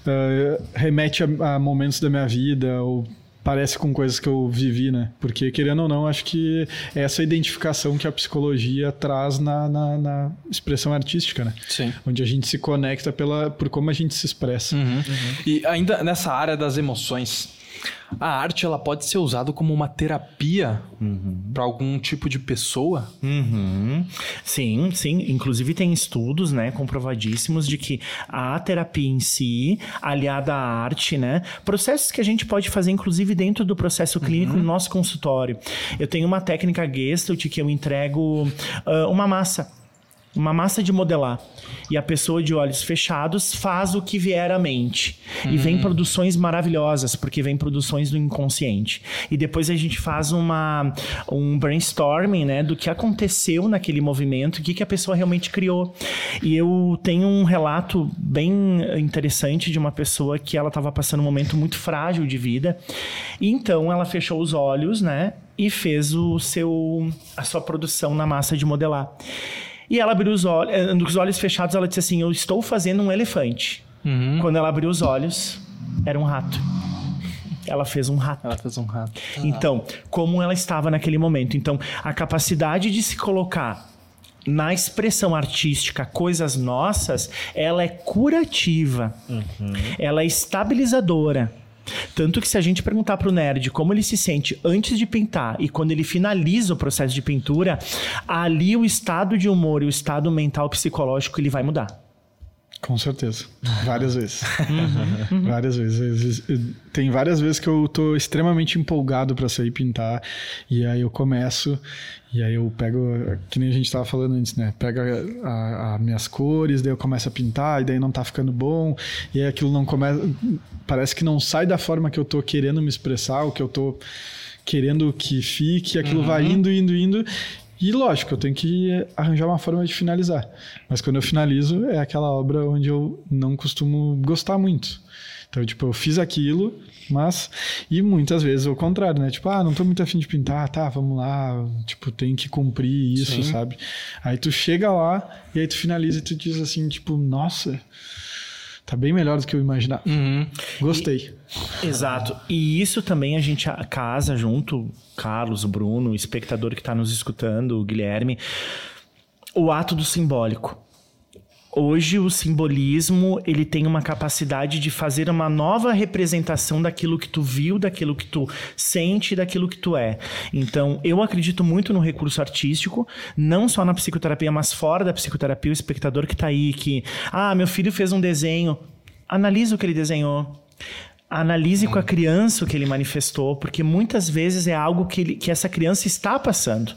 ah, remete a, a momentos da minha vida, ou parece com coisas que eu vivi, né? Porque, querendo ou não, acho que é essa identificação que a psicologia traz na, na, na expressão artística, né? Sim. Onde a gente se conecta pela, por como a gente se expressa. Uhum. E ainda nessa área das emoções, a arte ela pode ser usada como uma terapia para algum tipo de pessoa? Uhum. Sim, sim. Inclusive tem estudos, né, comprovadíssimos de que a terapia em si, aliada à arte, né, processos que a gente pode fazer, inclusive dentro do processo clínico no nosso consultório. Eu tenho uma técnica Gestalt que eu entrego ah, uma massa. Uma massa de modelar. E a pessoa de olhos fechados faz o que vier à mente. E vem produções maravilhosas, porque vem produções do inconsciente. E depois a gente faz uma, um brainstorming né, do que aconteceu naquele movimento, o que, que a pessoa realmente criou. E eu tenho um relato bem interessante de uma pessoa que ela estava passando um momento muito frágil de vida. E então ela fechou os olhos, né? E fez o seu, a sua produção na massa de modelar. E ela abriu os olhos, eh, com os olhos fechados, ela disse assim: Eu estou fazendo um elefante. Quando ela abriu os olhos, era um rato. Ela fez um rato. Ela fez um rato. Então, como ela estava naquele momento. Então, a capacidade de se colocar na expressão artística coisas nossas, ela é curativa. Ela é estabilizadora. Tanto que se a gente perguntar pro nerd como ele se sente antes de pintar e quando ele finaliza o processo de pintura, ali o estado de humor e o estado mental psicológico ele vai mudar. Com certeza. Várias vezes. Várias vezes. Tem várias vezes que eu tô extremamente empolgado para sair pintar. E aí eu começo, e aí eu pego, que nem a gente tava falando antes, né? Pega as minhas cores, daí eu começo a pintar, e daí não tá ficando bom. E aí aquilo não começa. Parece que não sai da forma que eu tô querendo me expressar, o que eu tô querendo que fique, aquilo vai indo, indo, indo. E lógico, eu tenho que arranjar uma forma de finalizar. Mas quando eu finalizo, é aquela obra onde eu não costumo gostar muito. Então, tipo, eu fiz aquilo, mas. E muitas vezes o contrário, né? Tipo, ah, não tô muito afim de pintar, tá, vamos lá. Tipo, tem que cumprir isso, Sim. sabe? Aí tu chega lá e aí tu finaliza e tu diz assim, tipo, nossa. Tá bem melhor do que eu imaginava. Uhum. Gostei. E, exato. E isso também a gente casa junto, Carlos, Bruno, o espectador que está nos escutando, o Guilherme, o ato do simbólico. Hoje o simbolismo ele tem uma capacidade de fazer uma nova representação daquilo que tu viu, daquilo que tu sente, daquilo que tu é. Então eu acredito muito no recurso artístico, não só na psicoterapia, mas fora da psicoterapia, o espectador que está aí que ah meu filho fez um desenho, analisa o que ele desenhou analise com a criança o que ele manifestou, porque muitas vezes é algo que, ele, que essa criança está passando.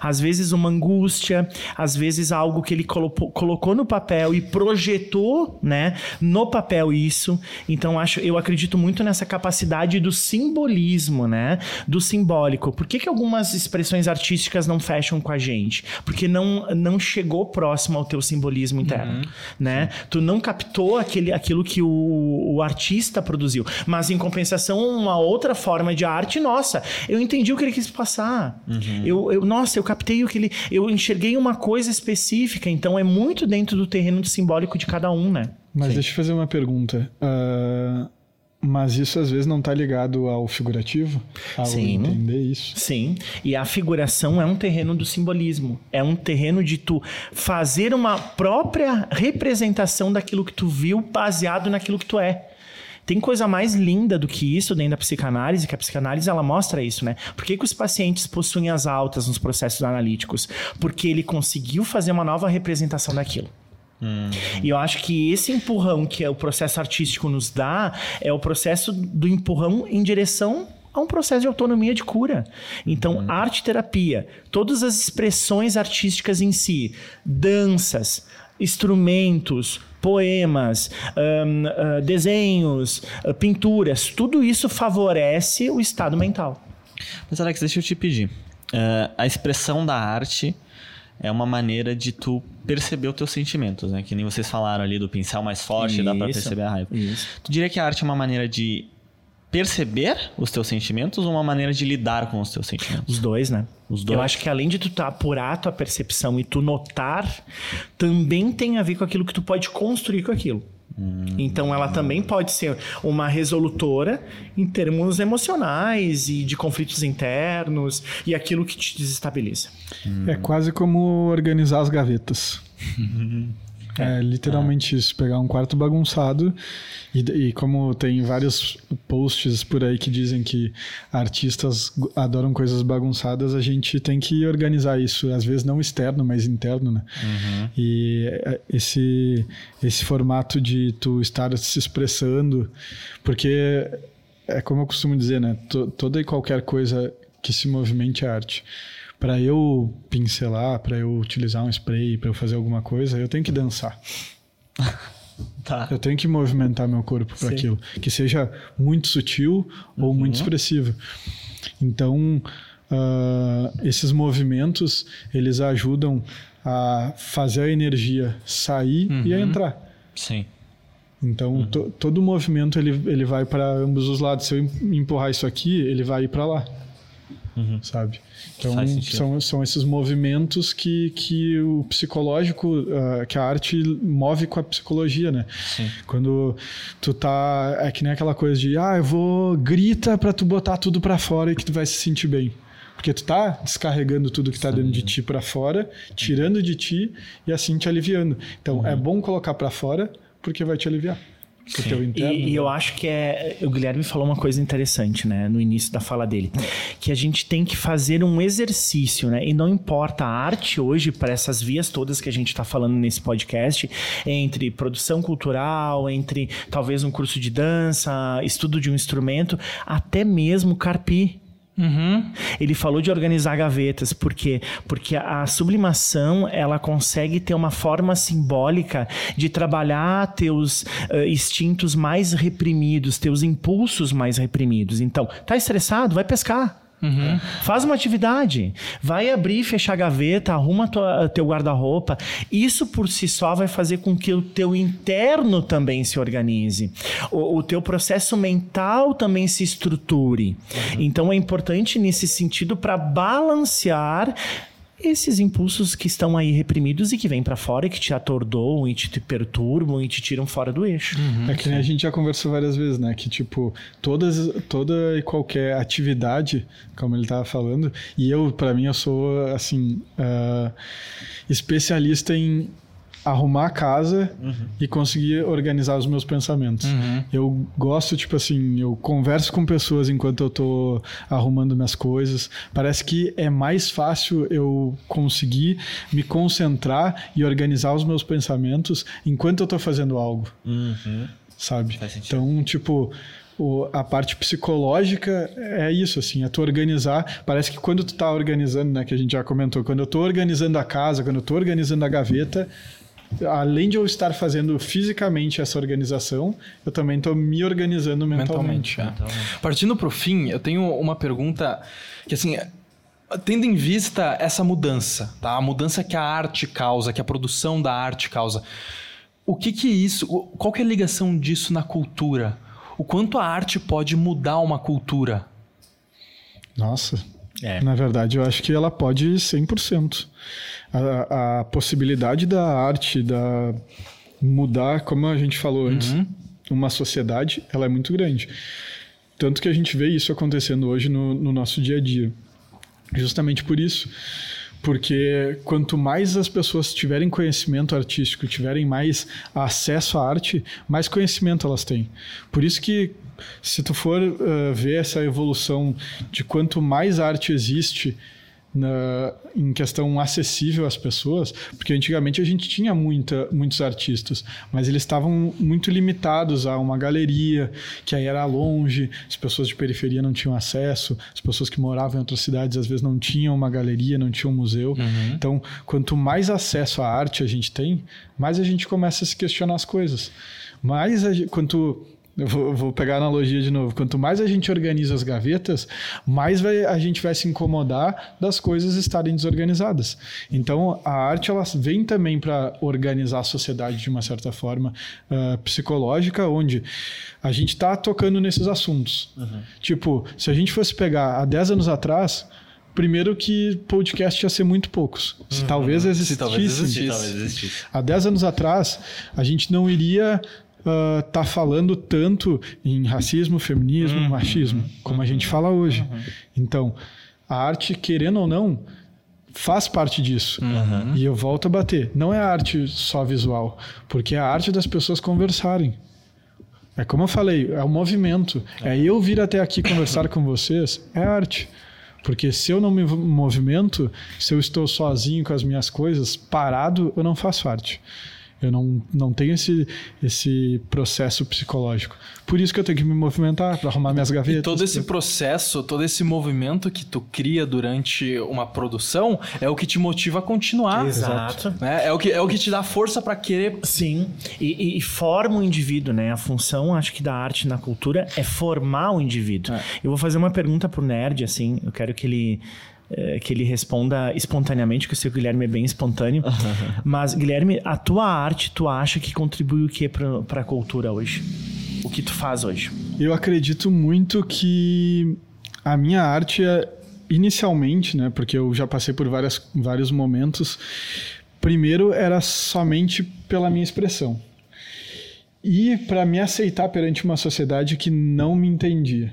Às vezes uma angústia, às vezes algo que ele colocou, colocou no papel e projetou, né, no papel isso. Então acho, eu acredito muito nessa capacidade do simbolismo, né, do simbólico. Por que, que algumas expressões artísticas não fecham com a gente? Porque não não chegou próximo ao teu simbolismo interno, uhum. né? Tu não captou aquele, aquilo que o, o artista produziu. Mas em compensação, uma outra forma de arte, nossa, eu entendi o que ele quis passar. Uhum. Eu, eu, nossa, eu captei o que ele. Eu enxerguei uma coisa específica. Então é muito dentro do terreno simbólico de cada um, né? Mas Sim. deixa eu fazer uma pergunta. Uh, mas isso às vezes não está ligado ao figurativo? Ao Sim. entender isso? Sim. E a figuração é um terreno do simbolismo. É um terreno de tu fazer uma própria representação daquilo que tu viu baseado naquilo que tu é. Tem coisa mais linda do que isso dentro da psicanálise, que a psicanálise ela mostra isso, né? Por que, que os pacientes possuem as altas nos processos analíticos? Porque ele conseguiu fazer uma nova representação daquilo. Hum. E eu acho que esse empurrão que o processo artístico nos dá é o processo do empurrão em direção a um processo de autonomia de cura. Então, hum. arte terapia, todas as expressões artísticas em si, danças, instrumentos, poemas, um, uh, desenhos, uh, pinturas, tudo isso favorece o estado mental. Mas Alex, deixa eu te pedir. Uh, a expressão da arte é uma maneira de tu perceber os teus sentimentos, né? Que nem vocês falaram ali do pincel mais forte, isso, dá para perceber a raiva. Isso. Tu diria que a arte é uma maneira de perceber os teus sentimentos ou uma maneira de lidar com os teus sentimentos? Os dois, né? Os dois. Eu acho que além de tu apurar a tua percepção e tu notar, também tem a ver com aquilo que tu pode construir com aquilo. Hum. Então ela também pode ser uma resolutora em termos emocionais e de conflitos internos e aquilo que te desestabiliza. Hum. É quase como organizar as gavetas. É, é literalmente é. isso, pegar um quarto bagunçado e, e, como tem vários posts por aí que dizem que artistas adoram coisas bagunçadas, a gente tem que organizar isso, às vezes não externo, mas interno, né? Uhum. E é, esse, esse formato de tu estar se expressando, porque é como eu costumo dizer, né? Toda e qualquer coisa que se movimente é arte para eu pincelar, para eu utilizar um spray, para eu fazer alguma coisa, eu tenho que dançar. tá. Eu tenho que movimentar meu corpo para aquilo, que seja muito sutil ou uhum. muito expressivo. Então, uh, esses movimentos eles ajudam a fazer a energia sair uhum. e a uhum. entrar. Sim. Então, uhum. to, todo movimento ele, ele vai para ambos os lados. Se eu empurrar isso aqui, ele vai ir para lá. Uhum. Sabe? Então, são, são esses movimentos que, que o psicológico, uh, que a arte move com a psicologia, né? Sim. Quando tu tá. É que nem aquela coisa de, ah, eu vou. grita para tu botar tudo para fora e que tu vai se sentir bem. Porque tu tá descarregando tudo que tá dentro de ti para fora, tirando de ti e assim te aliviando. Então, uhum. é bom colocar para fora porque vai te aliviar. Interno, e, né? e, eu acho que é. O Guilherme falou uma coisa interessante, né? No início da fala dele. Que a gente tem que fazer um exercício, né? E não importa a arte hoje, para essas vias todas que a gente está falando nesse podcast, entre produção cultural, entre talvez um curso de dança, estudo de um instrumento, até mesmo carpi Uhum. Ele falou de organizar gavetas, por quê? Porque a sublimação ela consegue ter uma forma simbólica de trabalhar teus uh, instintos mais reprimidos, teus impulsos mais reprimidos. Então, tá estressado? Vai pescar. Uhum. Faz uma atividade. Vai abrir, fechar a gaveta, arruma tua, teu guarda-roupa. Isso por si só vai fazer com que o teu interno também se organize. O, o teu processo mental também se estruture. Uhum. Então é importante nesse sentido para balancear esses impulsos que estão aí reprimidos e que vêm para fora e que te atordoam e te perturbam e te tiram fora do eixo. Uhum, é que nem a gente já conversou várias vezes, né? Que, tipo, todas, toda e qualquer atividade, como ele tava falando, e eu, para mim, eu sou, assim, uh, especialista em arrumar a casa uhum. e conseguir organizar os meus pensamentos. Uhum. Eu gosto, tipo assim, eu converso com pessoas enquanto eu tô arrumando minhas coisas. Parece que é mais fácil eu conseguir me concentrar e organizar os meus pensamentos enquanto eu tô fazendo algo. Uhum. Sabe? Então, tipo, o, a parte psicológica é isso, assim, é tu organizar. Parece que quando tu tá organizando, né, que a gente já comentou, quando eu tô organizando a casa, quando eu tô organizando a gaveta, além de eu estar fazendo fisicamente essa organização, eu também estou me organizando mentalmente. mentalmente, é. mentalmente. Partindo para o fim, eu tenho uma pergunta que, assim, tendo em vista essa mudança, tá? A mudança que a arte causa, que a produção da arte causa. O que que isso, qual que é a ligação disso na cultura? O quanto a arte pode mudar uma cultura? Nossa, é. na verdade eu acho que ela pode 100% a, a possibilidade da arte da mudar, como a gente falou antes, uhum. uma sociedade, ela é muito grande. Tanto que a gente vê isso acontecendo hoje no, no nosso dia a dia. Justamente por isso. Porque quanto mais as pessoas tiverem conhecimento artístico, tiverem mais acesso à arte, mais conhecimento elas têm. Por isso que se tu for uh, ver essa evolução de quanto mais arte existe, na, em questão acessível às pessoas, porque antigamente a gente tinha muita, muitos artistas, mas eles estavam muito limitados a uma galeria, que aí era longe, as pessoas de periferia não tinham acesso, as pessoas que moravam em outras cidades às vezes não tinham uma galeria, não tinham um museu. Uhum. Então, quanto mais acesso à arte a gente tem, mais a gente começa a se questionar as coisas. Mais a, quanto eu vou, vou, pegar a analogia de novo. Quanto mais a gente organiza as gavetas, mais vai, a gente vai se incomodar das coisas estarem desorganizadas. Então, a arte ela vem também para organizar a sociedade de uma certa forma uh, psicológica, onde a gente está tocando nesses assuntos. Uhum. Tipo, se a gente fosse pegar há 10 anos atrás, primeiro que podcast ia ser muito poucos. Se uhum. talvez existisse. Se talvez existisse. Talvez existisse. Há 10 anos atrás, a gente não iria uh, tá falando tanto em racismo, feminismo, uhum, machismo, uhum, como a gente fala hoje. Uhum. Então, a arte, querendo ou não, faz parte disso. Uhum. E eu volto a bater. Não é arte só visual, porque é a arte das pessoas conversarem. É como eu falei, é o movimento. É eu vir até aqui conversar com vocês, é arte. Porque se eu não me movimento, se eu estou sozinho com as minhas coisas, parado, eu não faço arte. Eu não, não tenho esse, esse processo psicológico. Por isso que eu tenho que me movimentar para arrumar minhas gavetas. E todo esse processo, todo esse movimento que tu cria durante uma produção é o que te motiva a continuar. Exato. Né? É, o que, é o que te dá força para querer. Sim. E, e, forma o indivíduo, né? A função, acho que, da arte na cultura é formar o indivíduo. É. Eu vou fazer uma pergunta pro nerd, assim. Eu quero que ele é, que ele responda espontaneamente, que eu sei que o Guilherme é bem espontâneo. Mas, Guilherme, a tua arte, tu acha que contribui o que para a cultura hoje? O que tu faz hoje? Eu acredito muito que a minha arte, é, inicialmente, né, porque eu já passei por várias, vários momentos, primeiro era somente pela minha expressão. E para me aceitar perante uma sociedade que não me entendia.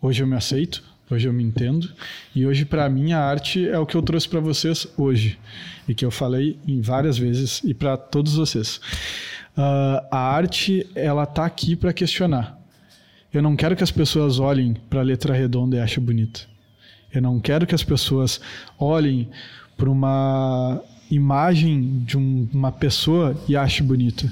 Hoje eu me aceito, Hoje eu me entendo e hoje para mim a arte é o que eu trouxe para vocês hoje e que eu falei em várias vezes e para todos vocês. Uh, a arte ela tá aqui para questionar. Eu não quero que as pessoas olhem para a letra redonda e achem bonita. Eu não quero que as pessoas olhem para uma imagem de um, uma pessoa e achem bonita.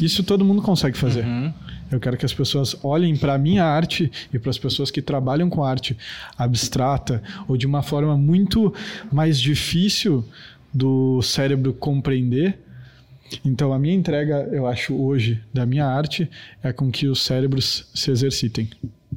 Isso todo mundo consegue fazer. Uhum. Eu quero que as pessoas olhem para a minha arte e para as pessoas que trabalham com arte abstrata ou de uma forma muito mais difícil do cérebro compreender. Então, a minha entrega, eu acho, hoje, da minha arte, é com que os cérebros se exercitem.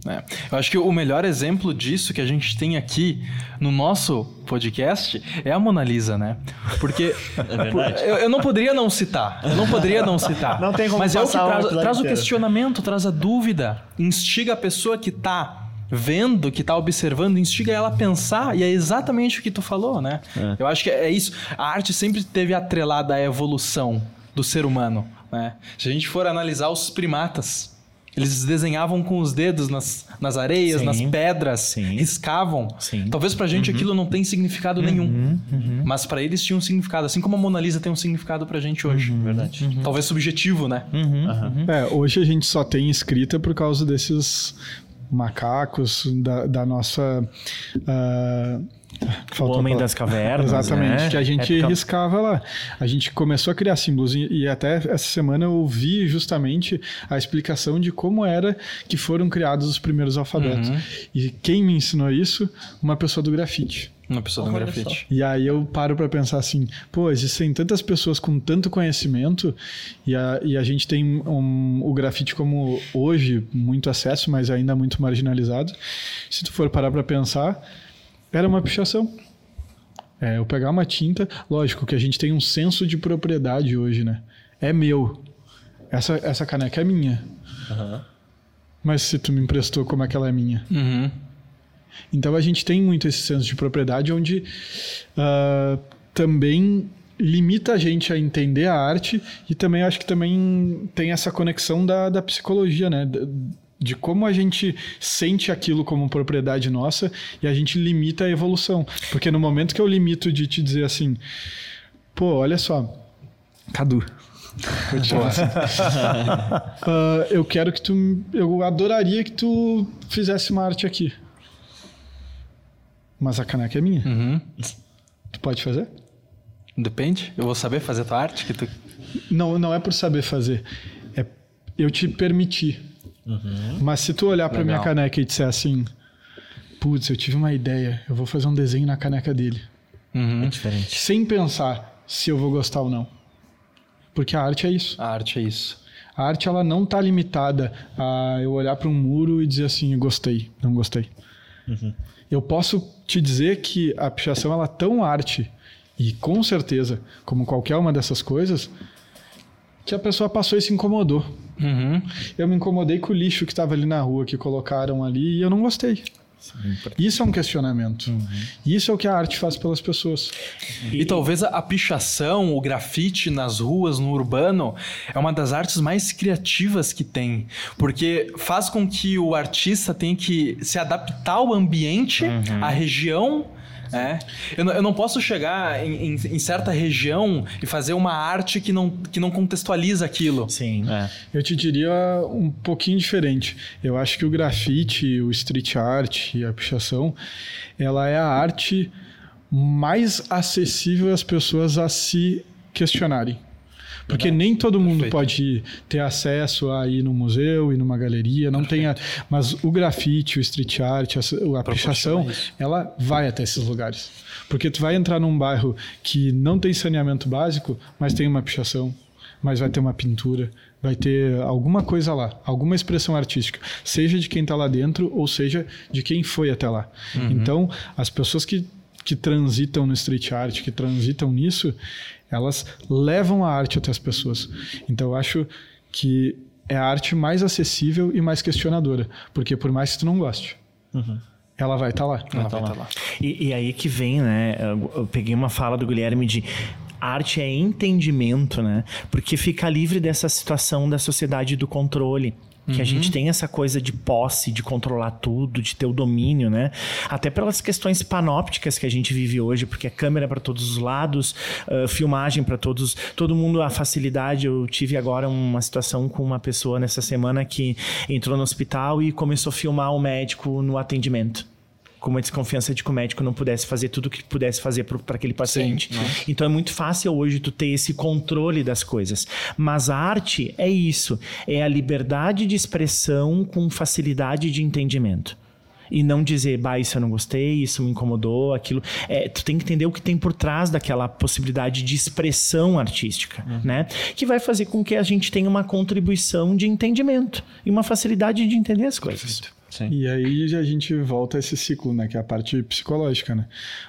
É. Eu acho que o melhor exemplo disso que a gente tem aqui no nosso podcast é a Mona Lisa, né? Porque É eu, eu não poderia não citar. Eu não poderia não citar. Não tem como Mas é o que traz, traz o questionamento, traz a dúvida, instiga a pessoa que tá vendo, que tá observando, instiga ela a pensar, e é exatamente o que tu falou, né? Eu acho que é isso. A arte sempre esteve atrelada à evolução do ser humano, né? Se a gente for analisar os primatas, eles desenhavam com os dedos nas, nas areias, Sim. nas pedras, Sim. riscavam. Sim. Talvez pra gente aquilo não tenha significado nenhum, mas pra eles tinha um significado, assim como a Mona Lisa tem um significado pra gente hoje. Verdade. Talvez subjetivo, né? É, hoje a gente só tem escrita por causa desses macacos da, da nossa. O faltou a Homem das Cavernas. Exatamente, né? que a gente É porque- riscava lá. A gente começou a criar símbolos e, e até essa semana eu ouvi justamente a explicação de como era que foram criados os primeiros alfabetos. E quem me ensinou isso? Uma pessoa do grafite. Uma pessoa do grafite. E aí eu paro para pensar assim, pô, existem tantas pessoas com tanto conhecimento e a, e a gente tem um- o grafite como hoje muito acesso, mas ainda muito marginalizado. Se tu for parar para pensar, era uma pichação. É, eu pegar uma tinta, lógico que a gente tem um senso de propriedade hoje, né? É meu. Essa, essa caneca é minha. Mas se tu me emprestou, como é que ela é minha? Uhum. Então a gente tem muito esse senso de propriedade onde ah, também limita a gente a entender a arte e também acho que também tem essa conexão da, da psicologia, né? De como a gente sente aquilo como propriedade nossa e a gente limita a evolução. Porque no momento que eu limito de te dizer assim, pô, olha só, Cadu. Vou te chamar assim. Ah, eu quero que tu. Eu adoraria que tu fizesse uma arte aqui. Mas a caneca é minha. Uhum. Tu pode fazer? Depende. Eu vou saber fazer tua arte que tu. Não, não é por saber fazer. É eu te permitir. Mas se tu olhar pra Legal. minha caneca e disser assim, putz, eu tive uma ideia, eu vou fazer um desenho na caneca dele. Uhum. É diferente. Sem pensar se eu vou gostar ou não. Porque a arte é isso. A arte é isso. A arte ela não está limitada a eu olhar para um muro e dizer assim, gostei, não gostei. Eu posso te dizer que a pichação ela é tão arte e com certeza, como qualquer uma dessas coisas, que a pessoa passou e se incomodou. Uhum. Eu me incomodei com o lixo que estava ali na rua que colocaram ali e eu não gostei. Isso é um questionamento. Isso é o que a arte faz pelas pessoas. E, talvez a, a pichação, o grafite nas ruas, no urbano, é uma das artes mais criativas que tem. Porque faz com que o artista tenha que se adaptar ao ambiente, à região. É. Eu, não, eu não posso chegar em, em- em certa região e fazer uma arte que não, que não contextualiza aquilo. Sim. É. Eu te diria um pouquinho diferente. Eu acho que o grafite, o street art e a pichação, ela é a arte mais acessível às pessoas a se questionarem. Porque nem todo mundo Perfeito. pode ter acesso a ir no museu e numa galeria, não tem a- mas o grafite, o street art, a, a pichação, ela vai até esses lugares. Porque tu vai entrar num bairro que não tem saneamento básico, mas tem uma pichação, mas vai ter uma pintura, vai ter alguma coisa lá, alguma expressão artística, seja de quem está lá dentro ou seja de quem foi até lá. Então, as pessoas que, que transitam no street art, que transitam nisso, elas levam a arte até as pessoas. Então, eu acho que é a arte mais acessível e mais questionadora, porque por mais que tu não goste, ela vai estar lá. Ela vai tá lá. E, e aí que vem, né? Eu, eu peguei uma fala do Guilherme de arte é entendimento, né? Porque fica livre dessa situação da sociedade do controle. Que a gente tem essa coisa de posse, de controlar tudo, de ter o domínio, né? Até pelas questões panópticas que a gente vive hoje, porque é câmera para todos os lados, ah, filmagem para todos, todo mundo a facilidade. Eu tive agora uma situação com uma pessoa nessa semana que entrou no hospital e começou a filmar o médico no atendimento com uma desconfiança de que o médico não pudesse fazer tudo o que pudesse fazer para aquele paciente. Então é muito fácil hoje tu ter esse controle das coisas. Mas a arte é isso, é a liberdade de expressão com facilidade de entendimento. E não dizer, bah, isso eu não gostei, isso me incomodou, aquilo. É, tu tem que entender o que tem por trás daquela possibilidade de expressão artística, né? Que vai fazer com que a gente tenha uma contribuição de entendimento e uma facilidade de entender as coisas. Sim. E aí a gente volta a esse ciclo, né? Que é a parte psicológica, né?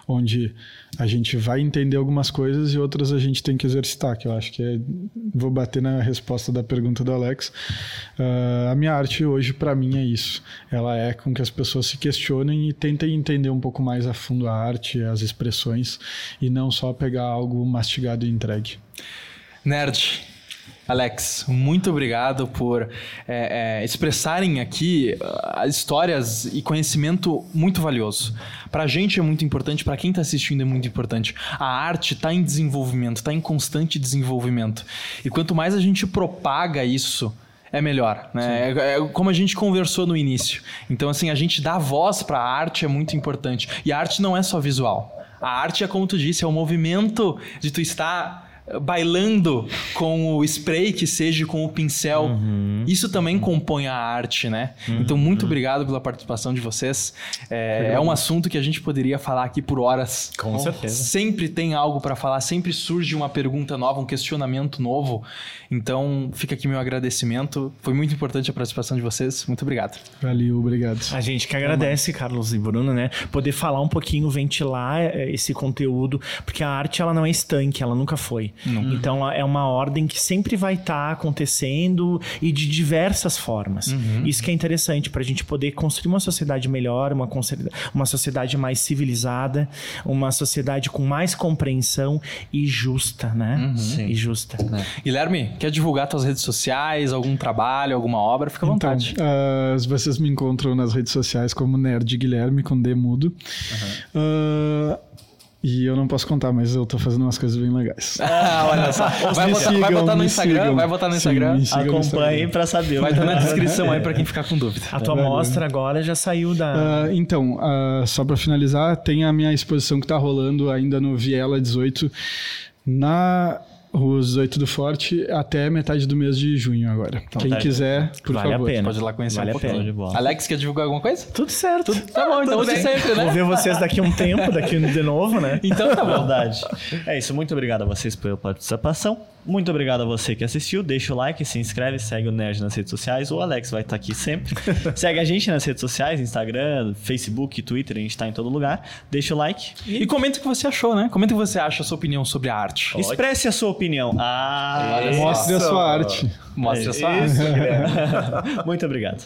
Onde a gente vai entender algumas coisas e outras a gente tem que exercitar, que eu acho que é... Vou bater na resposta da pergunta do Alex. Uh, a minha arte hoje, para mim, é isso. Ela é com que as pessoas se questionem e tentem entender um pouco mais a fundo a arte, as expressões, e não só pegar algo mastigado e entregue. Nerd, Alex, muito obrigado por é, é, expressarem aqui uh, histórias e conhecimento muito valioso. Para a gente é muito importante, para quem está assistindo é muito importante. A arte está em desenvolvimento, está em constante desenvolvimento. E quanto mais a gente propaga isso, é melhor, né? É, é, como a gente conversou no início. Então, assim, a gente dá voz para a arte é muito importante. E a arte não é só visual. A arte é como tu disse, é o movimento de tu estar bailando com o spray, que seja com o pincel. Uhum. Isso também compõe a arte, né? Uhum. Então, muito obrigado pela participação de vocês. É, é, um assunto que a gente poderia falar aqui por horas. Com certeza. Sempre tem algo para falar, sempre surge uma pergunta nova, um questionamento novo. Então, fica aqui meu agradecimento. Foi muito importante a participação de vocês. Muito obrigado. Valeu, obrigado. A gente que agradece, Carlos e Bruno, né? Poder falar um pouquinho, ventilar é, esse conteúdo, porque a arte ela não é estanque, ela nunca foi. Uhum. Então é uma ordem que sempre vai estar tá acontecendo e de diversas formas. Uhum. Isso que é interessante para a gente poder construir uma sociedade melhor, uma, uma sociedade mais civilizada, uma sociedade com mais compreensão e justa, né? Uhum. E justa. É. Guilherme, quer divulgar suas redes sociais, algum trabalho, alguma obra? Fica à então, vontade. Uh, vocês me encontram nas redes sociais como Nerd Guilherme com D mudo. Uh, e eu não posso contar, mas eu tô fazendo umas coisas bem legais. Ah, olha só. Vai, botar, sigam, vai botar no Instagram? Sigam. Vai botar no Instagram? Sim, Acompanhe pra saber. Vai estar na descrição aí pra quem ficar com dúvida. A tua é mostra agora já saiu da. Uh, então, uh, só pra finalizar, tem a minha exposição que tá rolando ainda no Viela 18 na os oito do Forte até metade do mês de junho agora. Então, Quem tá, quiser, por vale favor. A pena. Pode ir lá conhecer vale um a pena. Alex, quer divulgar alguma coisa? Tudo certo. Tudo... Tá bom, então você sempre, né? Vou ver vocês daqui a um tempo, daqui de novo, né? Então tá bom. Verdade. É isso, muito obrigado a vocês pela participação. Muito obrigado a você que assistiu. Deixa o like, se inscreve, segue o Nerd nas redes sociais. O Alex vai estar aqui sempre. segue a gente nas redes sociais, Instagram, Facebook, Twitter, a gente está em todo lugar. Deixa o like. E, e comenta o que você achou, né? Comenta o que você acha, a sua opinião sobre a arte. Expresse a sua opinião. Ah, mostre a sua arte. Mostre a sua arte. Muito obrigado.